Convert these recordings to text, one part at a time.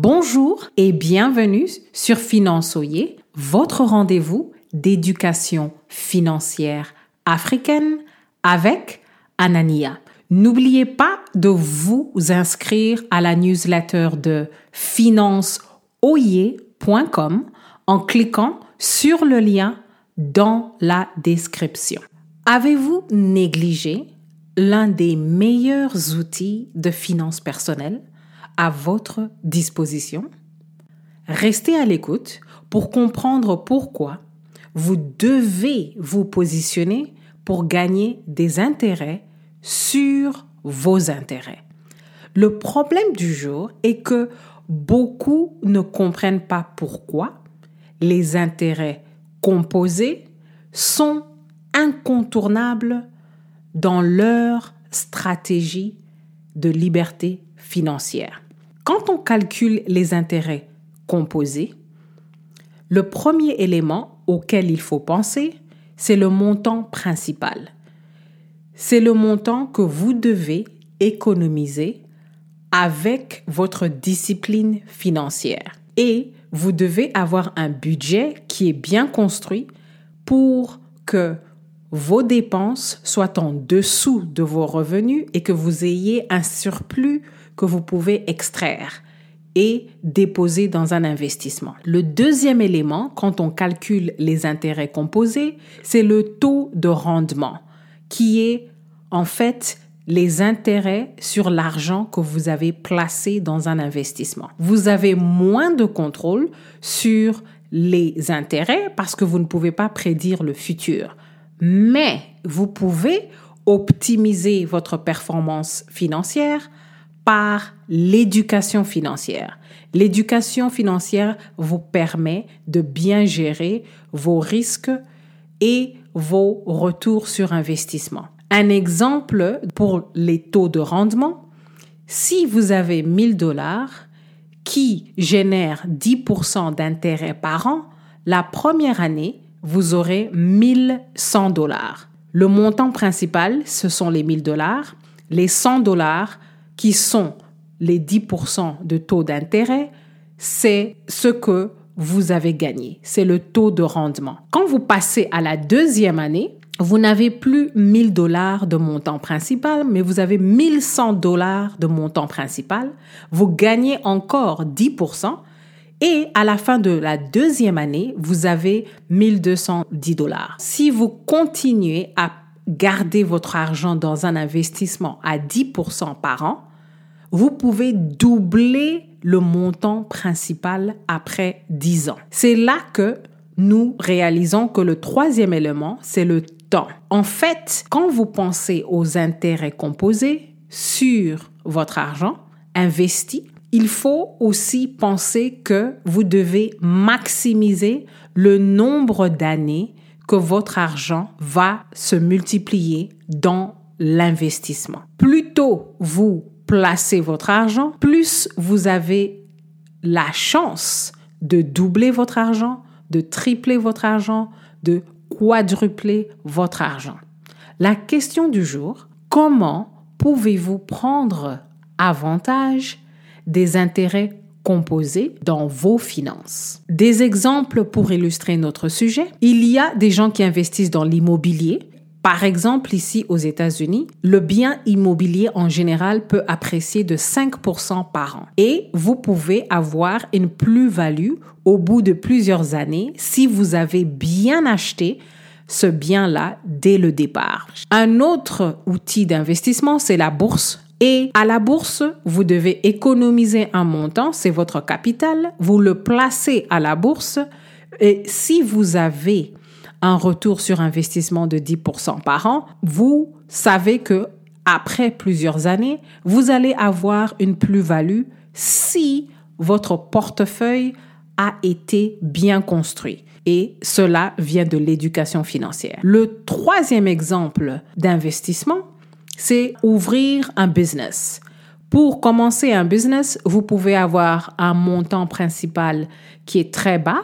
Bonjour et bienvenue sur Finançoyer, votre rendez-vous d'éducation financière africaine avec Anania. N'oubliez pas de vous inscrire à la newsletter de financeoyer.com en cliquant sur le lien dans la description. Avez-vous négligé l'un des meilleurs outils de finances personnelles à votre disposition? Restez à l'écoute pour comprendre pourquoi vous devez vous positionner pour gagner des intérêts sur vos intérêts. Le problème du jour est que beaucoup ne comprennent pas pourquoi les intérêts composés sont incontournables dans leur stratégie de liberté financière. Quand on calcule les intérêts composés, le premier élément auquel il faut penser, c'est le montant principal. C'est le montant que vous devez économiser avec votre discipline financière. Et vous devez avoir un budget qui est bien construit pour que vos dépenses soient en dessous de vos revenus et que vous ayez un surplus que vous pouvez extraire et déposer dans un investissement. Le deuxième élément, quand on calcule les intérêts composés, c'est le taux de rendement, qui est en fait les intérêts sur l'argent que vous avez placé dans un investissement. Vous avez moins de contrôle sur les intérêts parce que vous ne pouvez pas prédire le futur. Mais vous pouvez optimiser votre performance financière par l'éducation financière. L'éducation financière vous permet de bien gérer vos risques et vos retours sur investissement. Un exemple pour les taux de rendement, si vous avez 1000 dollars qui génèrent 10% d'intérêt par an, la première année, vous aurez 1100 dollars. Le montant principal, ce sont les 1000 dollars. Les 100 dollars, qui sont les 10% de taux d'intérêt, c'est ce que vous avez gagné. C'est le taux de rendement. Quand vous passez à la deuxième année, vous n'avez plus 1000 dollars de montant principal, mais vous avez 1100 dollars de montant principal. Vous gagnez encore 10%. Et à la fin de la deuxième année, vous avez 1210 dollars. Si vous continuez à garder votre argent dans un investissement à 10% par an, vous pouvez doubler le montant principal après 10 ans. C'est là que nous réalisons que le troisième élément, c'est le temps. En fait, quand vous pensez aux intérêts composés sur votre argent investi, il faut aussi penser que vous devez maximiser le nombre d'années que votre argent va se multiplier dans l'investissement. Plus tôt vous placez votre argent, plus vous avez la chance de doubler votre argent, de tripler votre argent, de quadrupler votre argent. La question du jour, comment pouvez-vous prendre avantage des intérêts dans vos finances. Des exemples pour illustrer notre sujet. Il y a des gens qui investissent dans l'immobilier. Par exemple, ici aux États-Unis, le bien immobilier en général peut apprécier de 5% par an. Et vous pouvez avoir une plus-value au bout de plusieurs années si vous avez bien acheté ce bien-là dès le départ. Un autre outil d'investissement, c'est la bourse. Et à la bourse, vous devez économiser un montant, c'est votre capital, vous le placez à la bourse et si vous avez un retour sur investissement de 10% par an, vous savez que après plusieurs années, vous allez avoir une plus-value si votre portefeuille a été bien construit. Et cela vient de l'éducation financière. Le troisième exemple d'investissement, c'est ouvrir un business. Pour commencer un business, vous pouvez avoir un montant principal qui est très bas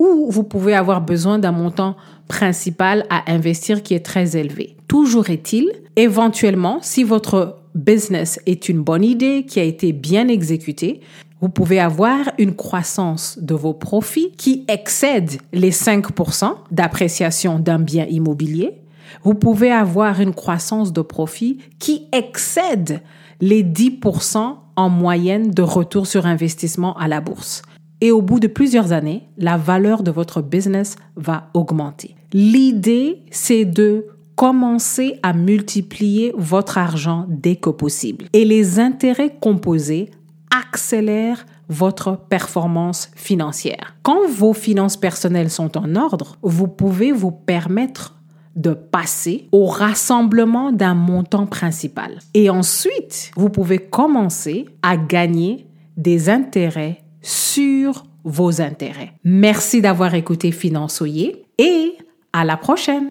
ou vous pouvez avoir besoin d'un montant principal à investir qui est très élevé. Toujours est-il, éventuellement, si votre business est une bonne idée qui a été bien exécutée, Vous pouvez avoir une croissance de vos profits qui excède les 5% d'appréciation d'un bien immobilier. Vous pouvez avoir une croissance de profit qui excède les 10% en moyenne de retour sur investissement à la bourse. Et au bout de plusieurs années, la valeur de votre business va augmenter. L'idée, c'est de commencer à multiplier votre argent dès que possible. Et les intérêts composés accélèrent votre performance financière. Quand vos finances personnelles sont en ordre, vous pouvez vous permettre de passer au rassemblement d'un montant principal. Et ensuite, vous pouvez commencer à gagner des intérêts sur vos intérêts. Merci d'avoir écouté Finançoyer et à la prochaine.